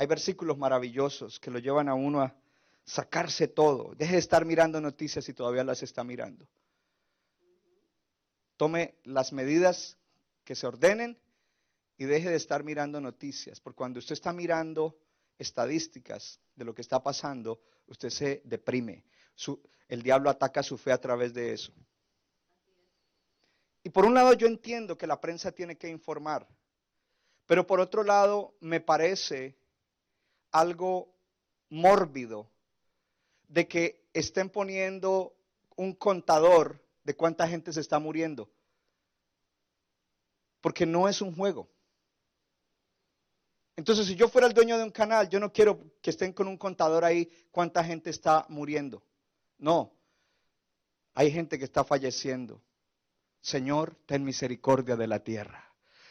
Hay versículos maravillosos que lo llevan a uno a sacarse todo. Deje de estar mirando noticias y todavía las está mirando. Tome las medidas que se ordenen y deje de estar mirando noticias, porque cuando usted está mirando estadísticas de lo que está pasando, usted se deprime. El diablo ataca su fe a través de eso. Y por un lado yo entiendo que la prensa tiene que informar, pero por otro lado me parece algo mórbido de que estén poniendo un contador de cuánta gente se está muriendo. Porque no es un juego. Entonces, si yo fuera el dueño de un canal, yo no quiero que estén con un contador ahí cuánta gente está muriendo. No. Hay gente que está falleciendo. Señor, ten misericordia de la tierra.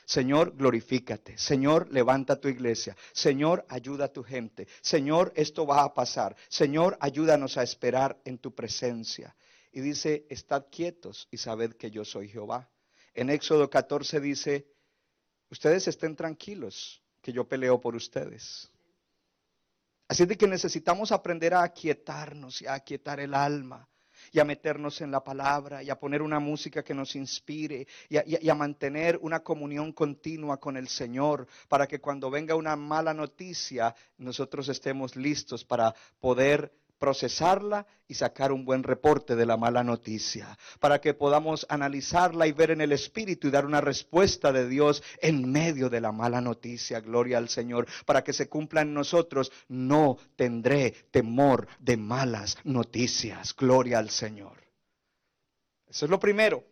Señor, glorifícate. Señor, levanta tu iglesia. Señor, ayuda a tu gente. Señor, esto va a pasar. Señor, ayúdanos a esperar en tu presencia. Y dice, estad quietos y sabed que yo soy Jehová. En Éxodo 14 dice, ustedes estén tranquilos, que yo peleo por ustedes. Así de que necesitamos aprender a aquietarnos y a aquietar el alma y a meternos en la palabra y a poner una música que nos inspire y a, y a- y a mantener una comunión continua con el Señor para que cuando venga una mala noticia nosotros estemos listos para poder procesarla y sacar un buen reporte de la mala noticia, para que podamos analizarla y ver en el Espíritu y dar una respuesta de Dios en medio de la mala noticia, gloria al Señor, para que se cumpla en nosotros, no tendré temor de malas noticias, gloria al Señor. Eso es lo primero.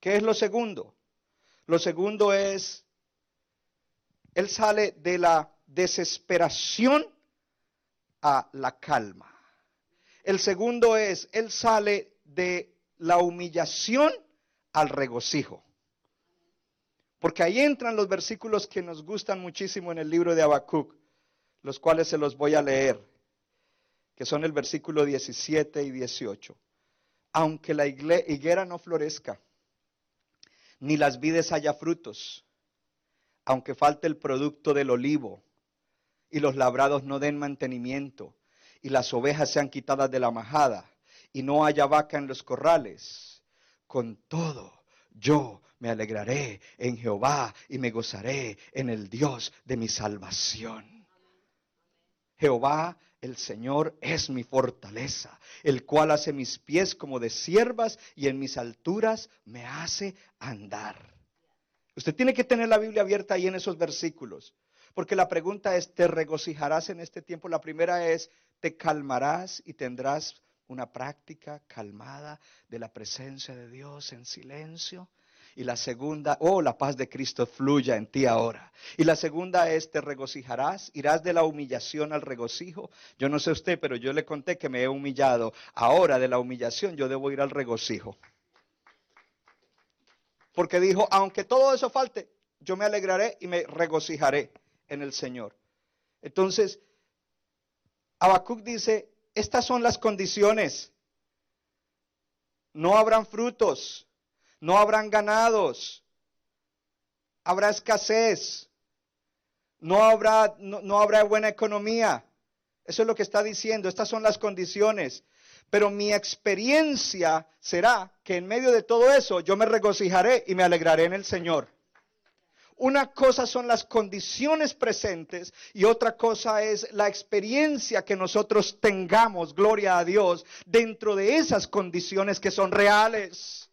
¿Qué es lo segundo? Lo segundo es, Él sale de la desesperación a la calma. El segundo es, Él sale de la humillación al regocijo. Porque ahí entran los versículos que nos gustan muchísimo en el libro de Habacuc, los cuales se los voy a leer, que son el versículo 17 y 18. Aunque la higuera no florezca, ni las vides haya frutos, aunque falte el producto del olivo, y los labrados no den mantenimiento, y las ovejas sean quitadas de la majada, y no haya vaca en los corrales. Con todo, yo me alegraré en Jehová y me gozaré en el Dios de mi salvación. Jehová, el Señor, es mi fortaleza, el cual hace mis pies como de siervas y en mis alturas me hace andar. Usted tiene que tener la Biblia abierta ahí en esos versículos. Porque la pregunta es, ¿te regocijarás en este tiempo? La primera es, ¿te calmarás y tendrás una práctica calmada de la presencia de Dios en silencio? Y la segunda, oh, la paz de Cristo fluya en ti ahora. Y la segunda es, ¿te regocijarás? ¿Irás de la humillación al regocijo? Yo no sé usted, pero yo le conté que me he humillado. Ahora de la humillación yo debo ir al regocijo. Porque dijo, aunque todo eso falte, yo me alegraré y me regocijaré en el Señor. Entonces, Habacuc dice, estas son las condiciones. No habrán frutos, no habrán ganados, habrá escasez, no habrá, no, no habrá buena economía. Eso es lo que está diciendo, estas son las condiciones. Pero mi experiencia será que en medio de todo eso yo me regocijaré y me alegraré en el Señor. Una cosa son las condiciones presentes y otra cosa es la experiencia que nosotros tengamos, gloria a Dios, dentro de esas condiciones que son reales.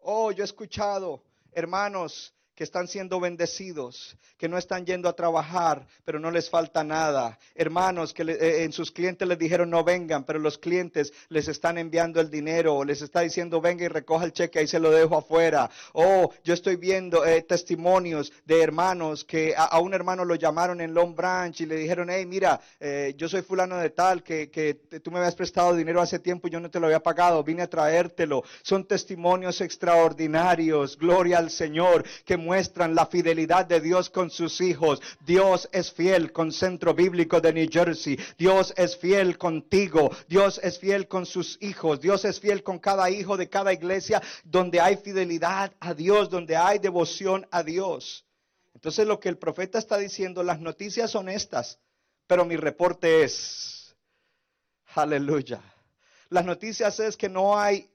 Oh, yo he escuchado hermanos que están siendo bendecidos, que no están yendo a trabajar, pero no les falta nada. Hermanos que le- eh, en sus clientes les dijeron no vengan, pero los clientes les están enviando el dinero, o les está diciendo venga y recoja el cheque, ahí se lo dejo afuera. Oh, yo estoy viendo eh, testimonios de hermanos que a, un hermano lo llamaron en Long Branch y le dijeron, hey, mira, eh, yo soy fulano de tal, que, que tú me habías prestado dinero hace tiempo y yo no te lo había pagado, vine a traértelo. Son testimonios extraordinarios, gloria al Señor, que muestran la fidelidad de Dios con sus hijos. Dios es fiel con Centro Bíblico de New Jersey. Dios es fiel contigo. Dios es fiel con sus hijos. Dios es fiel con cada hijo de cada iglesia donde hay fidelidad a Dios, donde hay devoción a Dios. Entonces lo que el profeta está diciendo, las noticias son estas, pero mi reporte es, aleluya. Las noticias es que no hay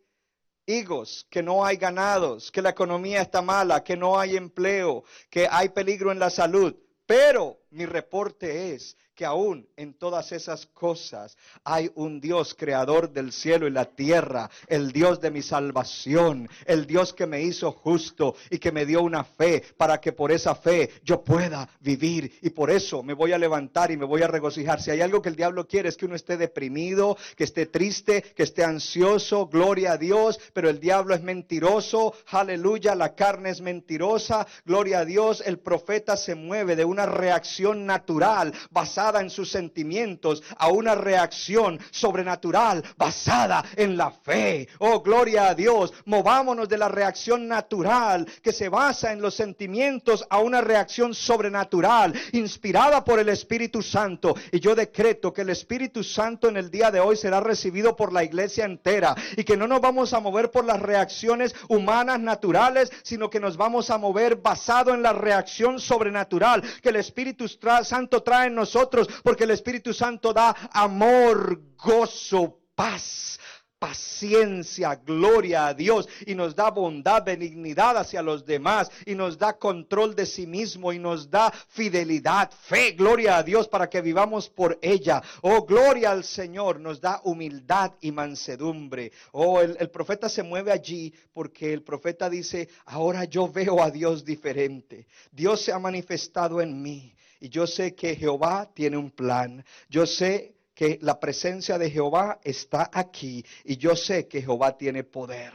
higos, que no hay ganados, que la economía está mala, que no hay empleo, que hay peligro en la salud. Pero mi reporte es que aún en todas esas cosas hay un Dios creador del cielo y la tierra, el Dios de mi salvación, el Dios que me hizo justo y que me dio una fe para que por esa fe yo pueda vivir. Y por eso me voy a levantar y me voy a regocijar. Si hay algo que el diablo quiere es que uno esté deprimido, que esté triste, que esté ansioso, gloria a Dios, pero el diablo es mentiroso, aleluya, la carne es mentirosa, gloria a Dios, el profeta se mueve de una reacción natural basada en sus sentimientos a una reacción sobrenatural basada en la fe. Oh, gloria a Dios, movámonos de la reacción natural que se basa en los sentimientos a una reacción sobrenatural inspirada por el Espíritu Santo. Y yo decreto que el Espíritu Santo en el día de hoy será recibido por la iglesia entera y que no nos vamos a mover por las reacciones humanas naturales, sino que nos vamos a mover basado en la reacción sobrenatural que el Espíritu Santo trae en nosotros, porque el Espíritu Santo da amor, gozo, paz. Paciencia, gloria a Dios y nos da bondad, benignidad hacia los demás y nos da control de sí mismo y nos da fidelidad, fe, gloria a Dios para que vivamos por ella. Oh, gloria al Señor, nos da humildad y mansedumbre. Oh, el profeta se mueve allí porque el profeta dice, ahora yo veo a Dios diferente. Dios se ha manifestado en mí y yo sé que Jehová tiene un plan. Yo sé que la presencia de Jehová está aquí y yo sé que Jehová tiene poder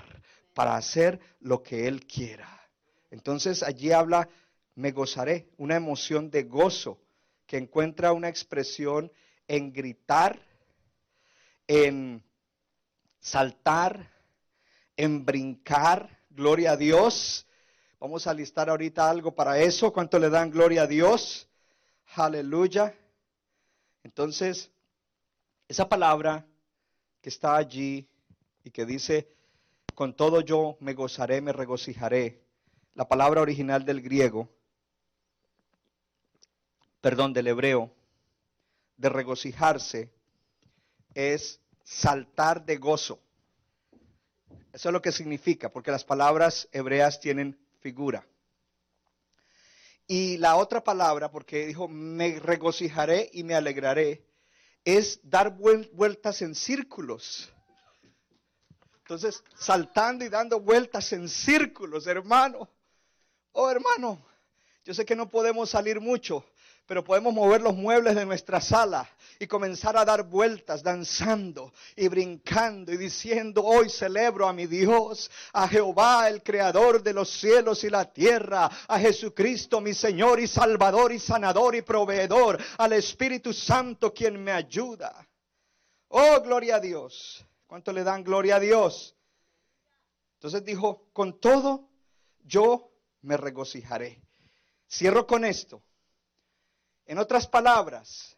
para hacer lo que Él quiera. Entonces allí habla, me gozaré, una emoción de gozo que encuentra una expresión en gritar, en saltar, en brincar, gloria a Dios. Vamos a listar ahorita algo para eso. ¿Cuánto le dan gloria a Dios? Aleluya. Entonces, esa palabra que está allí y que dice, con todo yo me gozaré, me regocijaré, la palabra original del griego, perdón, del hebreo, de regocijarse, es saltar de gozo. Eso es lo que significa, porque las palabras hebreas tienen figura. Y la otra palabra, porque dijo, me regocijaré y me alegraré, es dar vuel- vueltas en círculos. Entonces, saltando y dando vueltas en círculos, hermano. Oh, hermano, yo sé que no podemos salir mucho, pero podemos mover los muebles de nuestra sala y comenzar a dar vueltas, danzando y brincando y diciendo, hoy celebro a mi Dios, a Jehová, el creador de los cielos y la tierra, a Jesucristo, mi Señor y Salvador y sanador y proveedor, al Espíritu Santo quien me ayuda. Oh, gloria a Dios. ¿Cuánto le dan gloria a Dios? Entonces dijo, con todo yo me regocijaré. Cierro con esto. En otras palabras,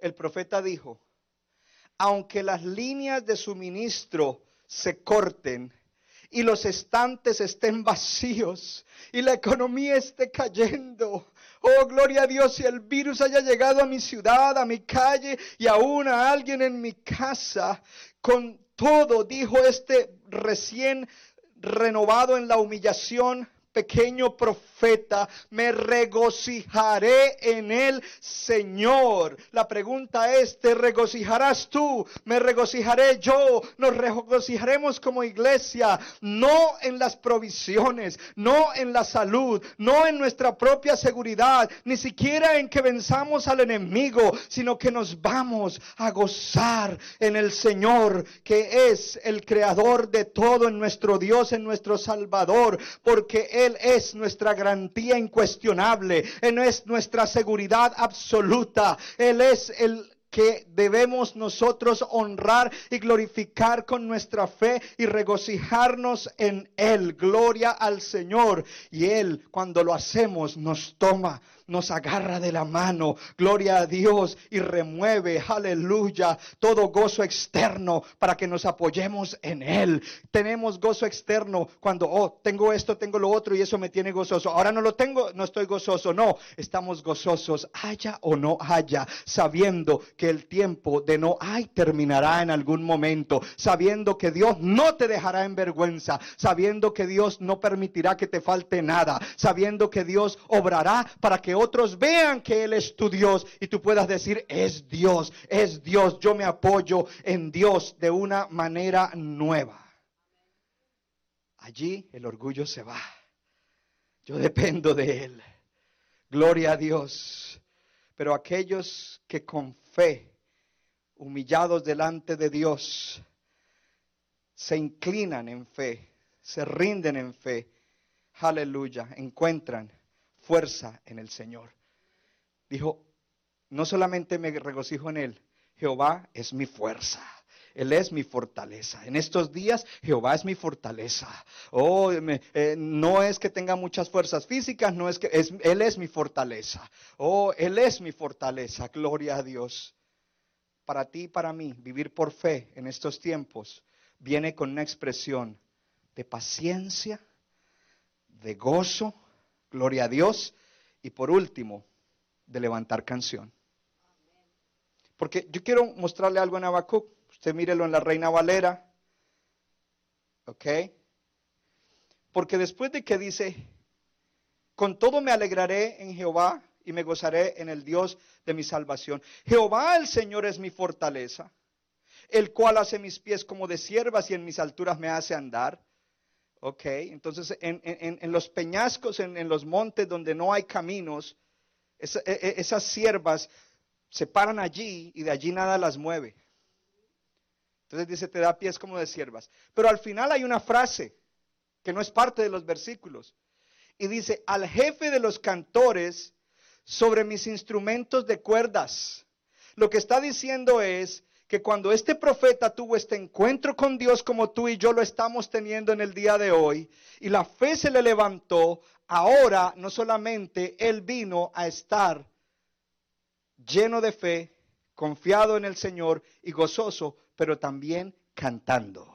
el profeta dijo, aunque las líneas de suministro se corten y los estantes estén vacíos y la economía esté cayendo, oh gloria a Dios, si el virus haya llegado a mi ciudad, a mi calle y aún a alguien en mi casa, con todo, dijo este recién renovado en la humillación pequeño profeta, me regocijaré en el Señor. La pregunta es, ¿te regocijarás tú? ¿Me regocijaré yo? Nos regocijaremos como iglesia, no en las provisiones, no en la salud, no en nuestra propia seguridad, ni siquiera en que venzamos al enemigo, sino que nos vamos a gozar en el Señor, que es el creador de todo, en nuestro Dios, en nuestro Salvador, porque Él es nuestra garantía incuestionable, Él es nuestra seguridad absoluta, Él es el que debemos nosotros honrar y glorificar con nuestra fe y regocijarnos en Él. Gloria al Señor. Y Él, cuando lo hacemos, nos toma nos agarra de la mano, gloria a Dios, y remueve, aleluya, todo gozo externo para que nos apoyemos en Él. Tenemos gozo externo cuando, oh, tengo esto, tengo lo otro y eso me tiene gozoso. Ahora no lo tengo, no estoy gozoso. No, estamos gozosos, haya o no haya, sabiendo que el tiempo de no hay terminará en algún momento, sabiendo que Dios no te dejará en vergüenza, sabiendo que Dios no permitirá que te falte nada, sabiendo que Dios obrará para que otros vean que Él es tu Dios y tú puedas decir, es Dios, es Dios, yo me apoyo en Dios de una manera nueva. Allí el orgullo se va. Yo dependo de Él. Gloria a Dios. Pero aquellos que con fe, humillados delante de Dios, se inclinan en fe, se rinden en fe, aleluya, encuentran fuerza en el Señor. Dijo, no solamente me regocijo en Él, Jehová es mi fuerza. Él es mi fortaleza. En estos días Jehová es mi fortaleza. Oh, eh, no es que tenga muchas fuerzas físicas, no es que es, Él es mi fortaleza. Oh, Él es mi fortaleza. Gloria a Dios. Para ti y para mí, vivir por fe en estos tiempos viene con una expresión de paciencia, de gozo, Gloria a Dios. Y por último, de levantar canción. Porque yo quiero mostrarle algo en Habacuc. Usted mírelo en la Reina Valera. ¿Ok? Porque después de que dice, con todo me alegraré en Jehová y me gozaré en el Dios de mi salvación. Jehová el Señor es mi fortaleza, el cual hace mis pies como de siervas y en mis alturas me hace andar. Ok, entonces en, los peñascos, en, los montes donde no hay caminos, e, e, esas siervas se paran allí y de allí nada las mueve. Entonces dice, te da pies como de siervas. Pero al final hay una frase que no es parte de los versículos. Y dice, al jefe de los cantores sobre mis instrumentos de cuerdas. Lo que está diciendo es, que cuando este profeta tuvo este encuentro con Dios como tú y yo lo estamos teniendo en el día de hoy, y la fe se le levantó, ahora no solamente él vino a estar lleno de fe, confiado en el Señor y gozoso, pero también cantando.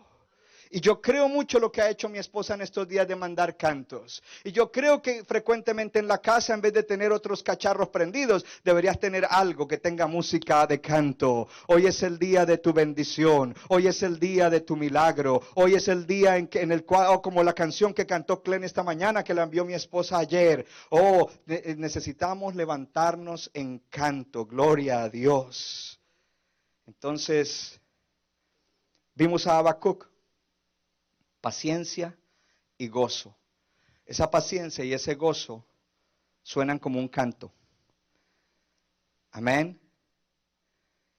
Y yo creo mucho lo que ha hecho mi esposa en estos días de mandar cantos. Y yo creo que frecuentemente en la casa, en vez de tener otros cacharros prendidos, deberías tener algo que tenga música de canto. Hoy es el día de tu bendición. Hoy es el día de tu milagro. Hoy es el día en, que, en el cual, oh, como la canción que cantó Glenn esta mañana, que la envió mi esposa ayer. Oh, eh, necesitamos levantarnos en canto. Gloria a Dios. Entonces, vimos a Habacuc paciencia y gozo. Esa paciencia y ese gozo suenan como un canto. Amén.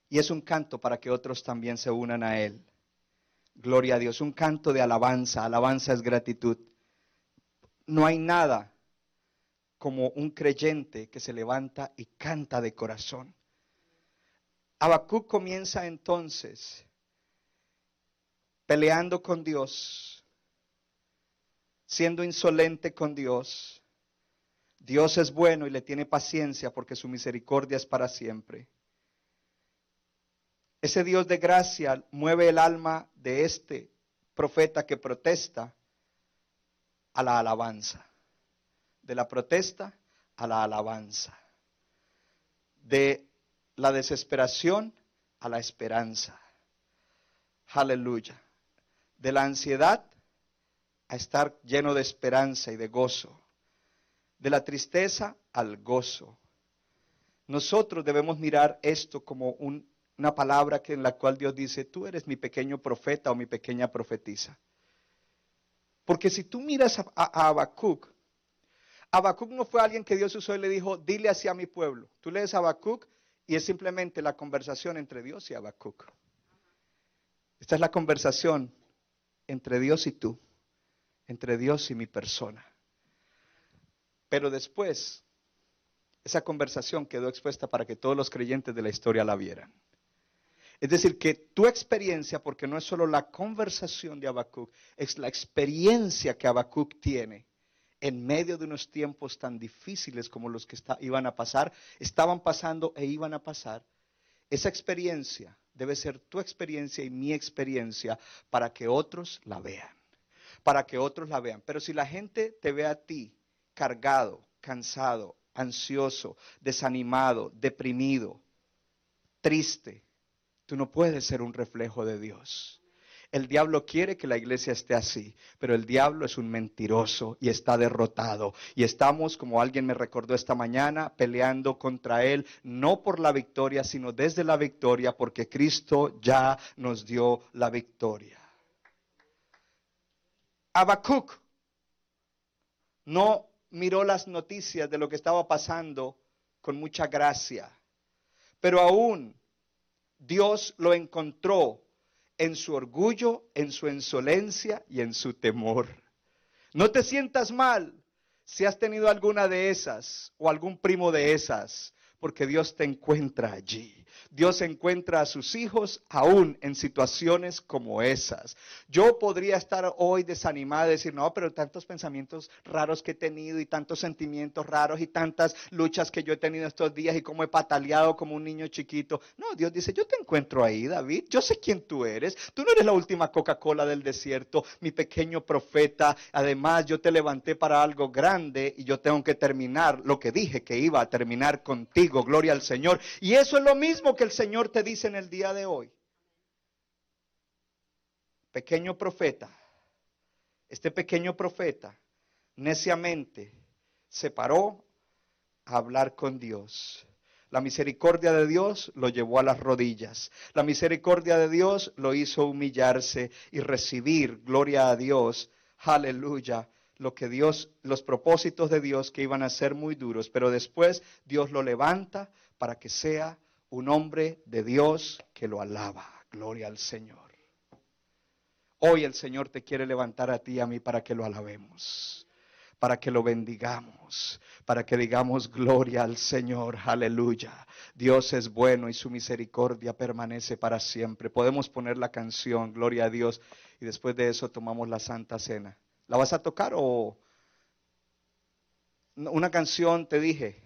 Y es un canto para que otros también se unan a Él. Gloria a Dios, un canto de alabanza. Alabanza es gratitud. No hay nada como un creyente que se levanta y canta de corazón. Habacuc comienza entonces peleando con Dios, siendo insolente con Dios. Dios es bueno y le tiene paciencia porque su misericordia es para siempre. Ese Dios de gracia mueve el alma de este profeta que protesta a la alabanza. De la protesta a la alabanza. De la desesperación a la esperanza. Aleluya. De la ansiedad a estar lleno de esperanza y de gozo. De la tristeza al gozo. Nosotros debemos mirar esto como una palabra que en la cual Dios dice, tú eres mi pequeño profeta o mi pequeña profetisa. Porque si tú miras a, a, Habacuc, Habacuc no fue alguien que Dios usó y le dijo, dile hacia mi pueblo. Tú lees Habacuc y es simplemente la conversación entre Dios y Habacuc. Esta es la conversación entre Dios y tú, entre Dios y mi persona. Pero después, esa conversación quedó expuesta para que todos los creyentes de la historia la vieran. Es decir, que tu experiencia, porque no es solo la conversación de Habacuc, es la experiencia que Habacuc tiene en medio de unos tiempos tan difíciles como los que iban a pasar, estaban pasando e iban a pasar. Esa experiencia debe ser tu experiencia y mi experiencia para que otros la vean, para que otros la vean. Pero si la gente te ve a ti cargado, cansado, ansioso, desanimado, deprimido, triste, Tú no puedes ser un reflejo de Dios. El diablo quiere que la iglesia esté así, pero el diablo es un mentiroso y está derrotado. Y estamos, como alguien me recordó esta mañana, peleando contra él, no por la victoria, sino desde la victoria, porque Cristo ya nos dio la victoria. Habacuc no miró las noticias de lo que estaba pasando con mucha gracia, pero aún Dios lo encontró en su orgullo, en su insolencia y en su temor. No te sientas mal si has tenido alguna de esas o algún primo de esas, porque Dios te encuentra allí. Dios encuentra a sus hijos aún en situaciones como esas. Yo podría estar hoy desanimado y decir, no, pero tantos pensamientos raros que he tenido y tantos sentimientos raros y tantas luchas que yo he tenido estos días y cómo he pataleado como un niño chiquito. No, Dios dice, yo te encuentro ahí, David. Yo sé quién tú eres. Tú no eres la última Coca-Cola del desierto, mi pequeño profeta. Además, yo te levanté para algo grande y yo tengo que terminar lo que dije que iba a terminar contigo. Gloria al Señor. Y eso es lo mismo que el Señor te dice en el día de hoy. Pequeño profeta, este pequeño profeta neciamente se paró a hablar con Dios. La misericordia de Dios lo llevó a las rodillas. La misericordia de Dios lo hizo humillarse y recibir, gloria a Dios, aleluya, lo que Dios, los propósitos de Dios que iban a ser muy duros, pero después Dios lo levanta para que sea un hombre de Dios que lo alaba. Gloria al Señor. Hoy el Señor te quiere levantar a ti y a mí para que lo alabemos, para que lo bendigamos, para que digamos gloria al Señor, aleluya. Dios es bueno y su misericordia permanece para siempre. Podemos poner la canción, gloria a Dios, y después de eso tomamos la Santa Cena. ¿La vas a tocar o una canción te dije?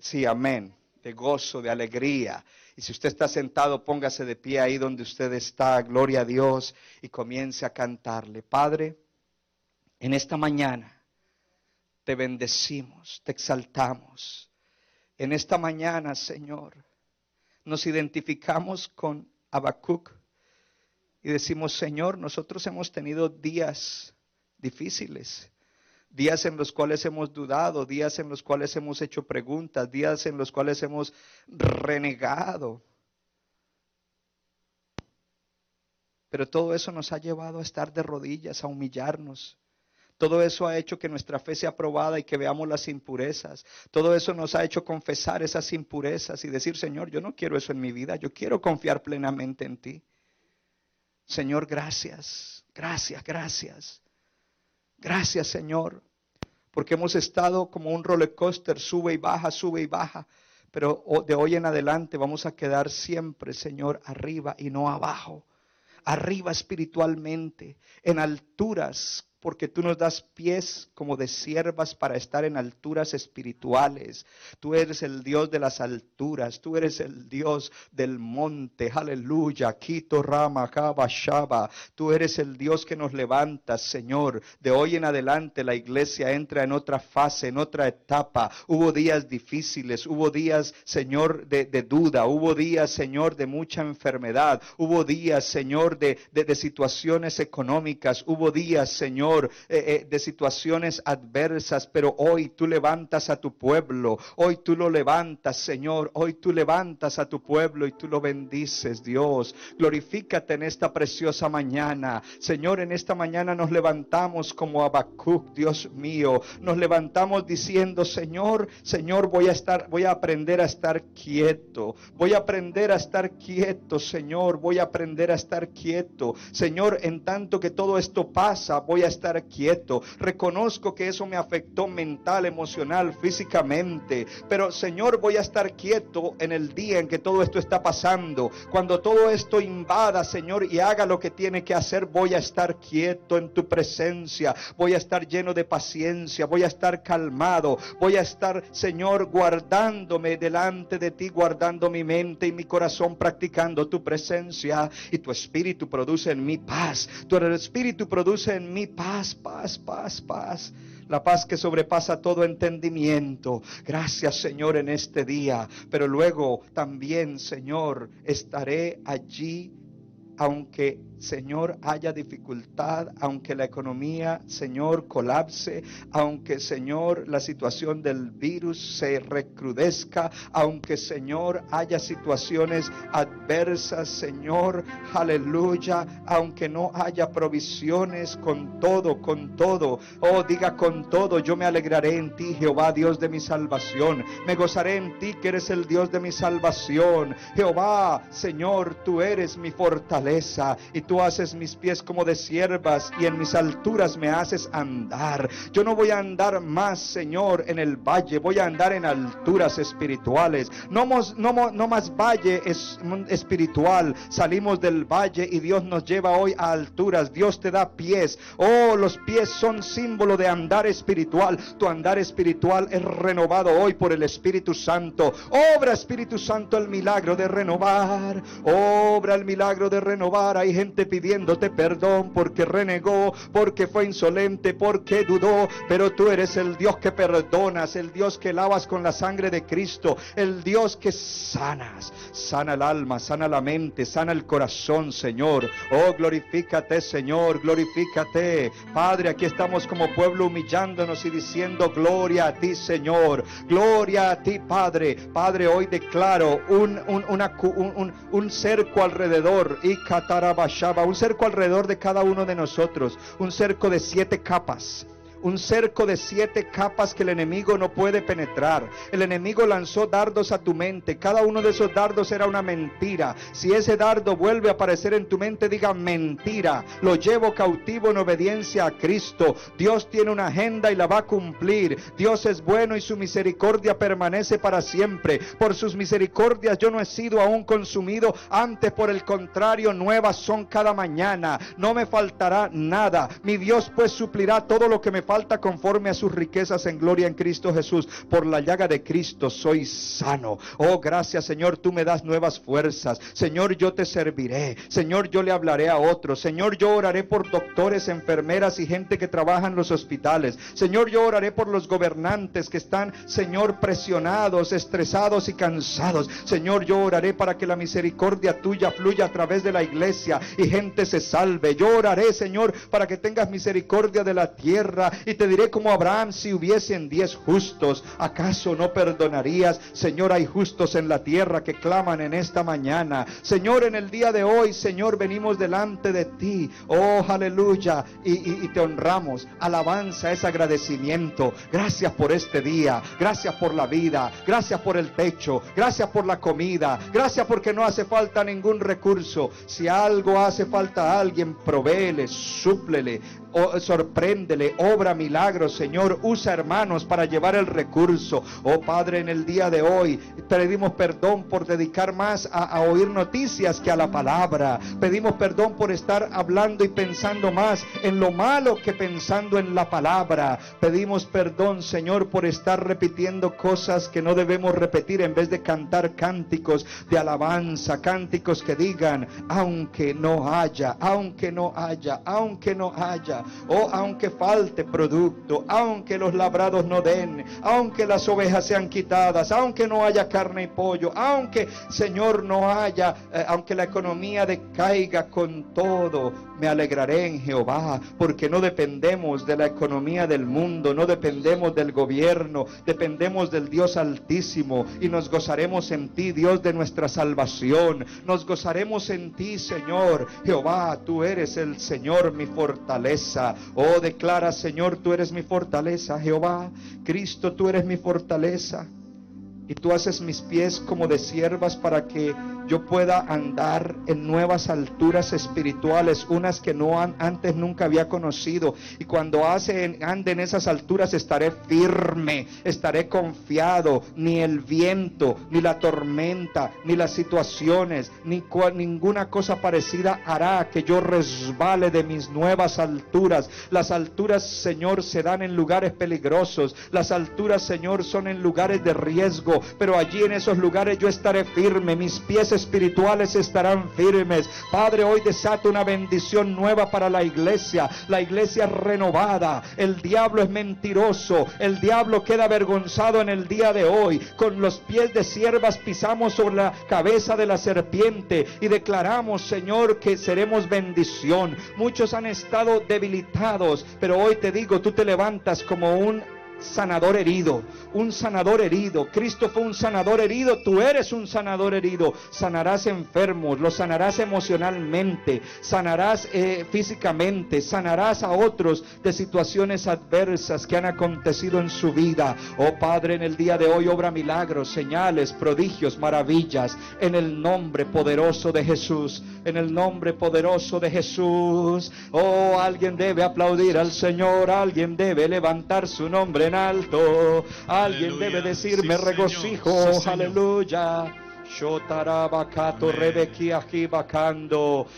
Sí, amén de gozo, de alegría. Y si usted está sentado, póngase de pie ahí donde usted está, gloria a Dios, y comience a cantarle. Padre, en esta mañana te bendecimos, te exaltamos. En esta mañana, Señor, nos identificamos con Habacuc y decimos, Señor, nosotros hemos tenido días difíciles días en los cuales hemos dudado, días en los cuales hemos hecho preguntas, días en los cuales hemos renegado. Pero todo eso nos ha llevado a estar de rodillas, a humillarnos. Todo eso ha hecho que nuestra fe sea probada y que veamos las impurezas. Todo eso nos ha hecho confesar esas impurezas y decir, Señor, yo no quiero eso en mi vida, yo quiero confiar plenamente en ti. Señor, gracias, gracias, gracias. Gracias, Señor, porque hemos estado como un roller coaster, sube y baja, sube y baja. Pero de hoy en adelante vamos a quedar siempre, Señor, arriba y no abajo. Arriba espiritualmente, en alturas porque tú nos das pies como de siervas para estar en alturas espirituales. Tú eres el Dios de las alturas, tú eres el Dios del monte. Aleluya. Quito Rama, Jaba, Shaba. Tú eres el Dios que nos levantas, Señor. De hoy en adelante la iglesia entra en otra fase, en otra etapa. Hubo días difíciles, hubo días, Señor, de, de duda, hubo días, Señor, de mucha enfermedad, hubo días, Señor, de, de, de situaciones económicas, hubo días, Señor, eh, eh, de situaciones adversas, pero hoy tú levantas a tu pueblo, hoy tú lo levantas, Señor, hoy tú levantas a tu pueblo y tú lo bendices, Dios. Glorifícate en esta preciosa mañana. Señor, en esta mañana nos levantamos como Habacuc, Dios mío. Nos levantamos diciendo, Señor, Señor, voy a estar, voy a aprender a estar quieto. Voy a aprender a estar quieto, Señor. Voy a aprender a estar quieto. Señor, en tanto que todo esto pasa, voy a quieto. Reconozco que eso me afectó mental, emocional, físicamente. Pero, Señor, voy a estar quieto en el día en que todo esto está pasando. Cuando todo esto invada, Señor, y haga lo que tiene que hacer, voy a estar quieto en tu presencia. Voy a estar lleno de paciencia. Voy a estar calmado. Voy a estar, Señor, guardándome delante de ti, guardando mi mente y mi corazón, practicando tu presencia. Y tu espíritu produce en mí paz. Tu espíritu produce en mí paz, paz, paz, paz. La paz que sobrepasa todo entendimiento. Gracias Señor en este día. Pero luego también, Señor, estaré allí aunque Señor haya dificultad, aunque la economía, Señor, colapse, aunque Señor la situación del virus se recrudezca, aunque Señor haya situaciones adversas, Señor, aleluya, aunque no haya provisiones con todo, con todo, oh diga con todo, yo me alegraré en ti, Jehová, Dios de mi salvación, me gozaré en ti que eres el Dios de mi salvación, Jehová, Señor, tú eres mi fortaleza y tú haces mis pies como de siervas y en mis alturas me haces andar. Yo no voy a andar más, Señor, en el valle, voy a andar en alturas espirituales. No, más valle es, espiritual. Salimos del valle y Dios nos lleva hoy a alturas. Dios te da pies. Oh, los pies son símbolo de andar espiritual. Tu andar espiritual es renovado hoy por el Espíritu Santo. Obra Espíritu Santo el milagro de renovar. Obra el milagro de renovar. Hay gente pidiéndote perdón porque renegó, porque fue insolente, porque dudó. Pero tú eres el Dios que perdonas, el Dios que lavas con la sangre de Cristo, el Dios que sanas. Sana el alma, sana la mente, sana el corazón, Señor. Oh, glorifícate, Señor, glorifícate. Padre, aquí estamos como pueblo humillándonos y diciendo gloria a ti, Señor. Gloria a ti, Padre. Padre, hoy declaro un, un, un, cerco alrededor. Y un cerco alrededor de cada uno de nosotros. Un cerco de siete capas. Un cerco de siete capas que el enemigo no puede penetrar. El enemigo lanzó dardos a tu mente. Cada uno de esos dardos era una mentira. Si ese dardo vuelve a aparecer en tu mente, diga mentira. Lo llevo cautivo en obediencia a Cristo. Dios tiene una agenda y la va a cumplir. Dios es bueno y su misericordia permanece para siempre. Por sus misericordias yo no he sido aún consumido. Antes, por el contrario, nuevas son cada mañana. No me faltará nada. Mi Dios pues suplirá todo lo que me falta conforme a sus riquezas en gloria en Cristo Jesús. Por la llaga de Cristo soy sano. Oh, gracias Señor, tú me das nuevas fuerzas. Señor, yo te serviré. Señor, yo le hablaré a otros. Señor, yo oraré por doctores, enfermeras y gente que trabaja en los hospitales. Señor, yo oraré por los gobernantes que están, Señor, presionados, estresados y cansados. Señor, yo oraré para que la misericordia tuya fluya a través de la iglesia y gente se salve. Yo oraré, Señor, para que tengas misericordia de la tierra y te diré como Abraham si hubiesen diez justos, ¿acaso no perdonarías? Señor, hay justos en la tierra que claman en esta mañana. Señor, en el día de hoy, Señor, venimos delante de ti. Oh, aleluya. Y, te honramos. Alabanza es agradecimiento. Gracias por este día. Gracias por la vida. Gracias por el techo. Gracias por la comida. Gracias porque no hace falta ningún recurso. Si algo hace falta a alguien, provéele, súplele. Oh, sorpréndele, obra milagros, Señor. Usa hermanos para llevar el recurso. Oh Padre, en el día de hoy pedimos perdón por dedicar más a, a oír noticias que a la palabra. Pedimos perdón por estar hablando y pensando más en lo malo que pensando en la palabra. Pedimos perdón, Señor, por estar repitiendo cosas que no debemos repetir en vez de cantar cánticos de alabanza, cánticos que digan, aunque no haya, aunque no haya, aunque no haya, o aunque falte producto, aunque los labrados no den, aunque las ovejas sean quitadas, aunque no haya carne y pollo, aunque, Señor, no haya, eh, aunque la economía decaiga con todo, me alegraré en Jehová, porque no dependemos de la economía del mundo, no dependemos del gobierno, dependemos del Dios Altísimo y nos gozaremos en ti, Dios de nuestra salvación. Nos gozaremos en ti, Señor. Jehová, tú eres el Señor, mi fortaleza. Oh, declara, Señor, tú eres mi fortaleza, Jehová. Cristo, tú eres mi fortaleza. Y tú haces mis pies como de siervas para que yo pueda andar en nuevas alturas espirituales, unas que no antes nunca había conocido. Y cuando hace, ande en esas alturas estaré firme, estaré confiado. Ni el viento, ni la tormenta, ni las situaciones, ni ninguna cosa parecida hará que yo resbale de mis nuevas alturas. Las alturas, Señor, serán en lugares peligrosos. Las alturas, Señor, son en lugares de riesgo. Pero allí en esos lugares yo estaré firme. Mis pies espirituales estarán firmes. Padre, hoy desato una bendición nueva para la iglesia, la iglesia renovada. El diablo es mentiroso, el diablo queda avergonzado en el día de hoy. Con los pies de siervas pisamos sobre la cabeza de la serpiente y declaramos, Señor, que seremos bendición. Muchos han estado debilitados, pero hoy te digo, tú te levantas como un sanador herido, un sanador herido. Cristo fue un sanador herido, tú eres un sanador herido. Sanarás enfermos, los sanarás emocionalmente, sanarás eh, físicamente, sanarás a otros de situaciones adversas que han acontecido en su vida. Oh Padre, en el día de hoy obra milagros, señales, prodigios, maravillas, en el nombre poderoso de Jesús, en el nombre poderoso de Jesús. Oh, alguien debe aplaudir al Señor, alguien debe levantar su nombre alto. Alguien debe decir, me regocijo, aleluya.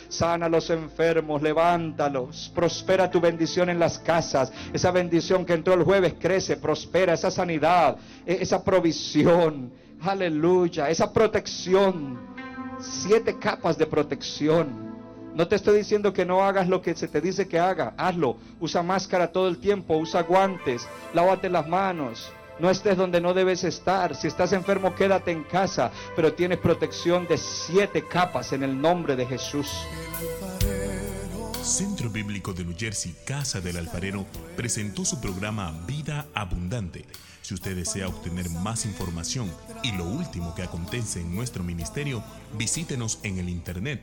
Sana a los enfermos, levántalos. Prospera tu bendición en las casas. Esa bendición que entró el jueves crece, prospera. Esa sanidad, e-, esa provisión. Aleluya. Esa protección. Siete capas de protección. No te estoy diciendo que no hagas lo que se te dice que haga, hazlo. Usa máscara todo el tiempo, usa guantes, lávate las manos. No estés donde no debes estar. Si estás enfermo, quédate en casa. Pero tienes protección de siete capas en el nombre de Jesús. Centro Bíblico de New Jersey, Casa del Alfarero, presentó su programa Vida Abundante. Si usted desea obtener más información y lo último que acontece en nuestro ministerio, visítenos en el internet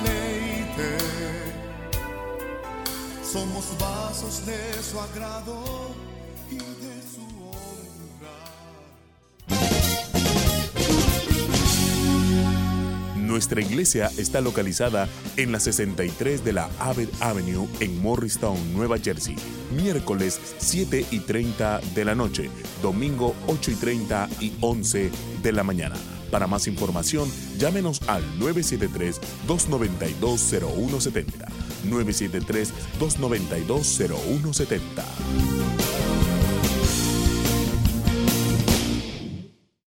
Somos vasos de su agrado y de su Nuestra iglesia está localizada en la 63 de la Abbott Avenue en Morristown, Nueva Jersey. Miércoles 7 y 30 de la noche, domingo 8 y 30 y 11 de la mañana. Para más información, llámenos al 973-292-0170. 973-292-0170.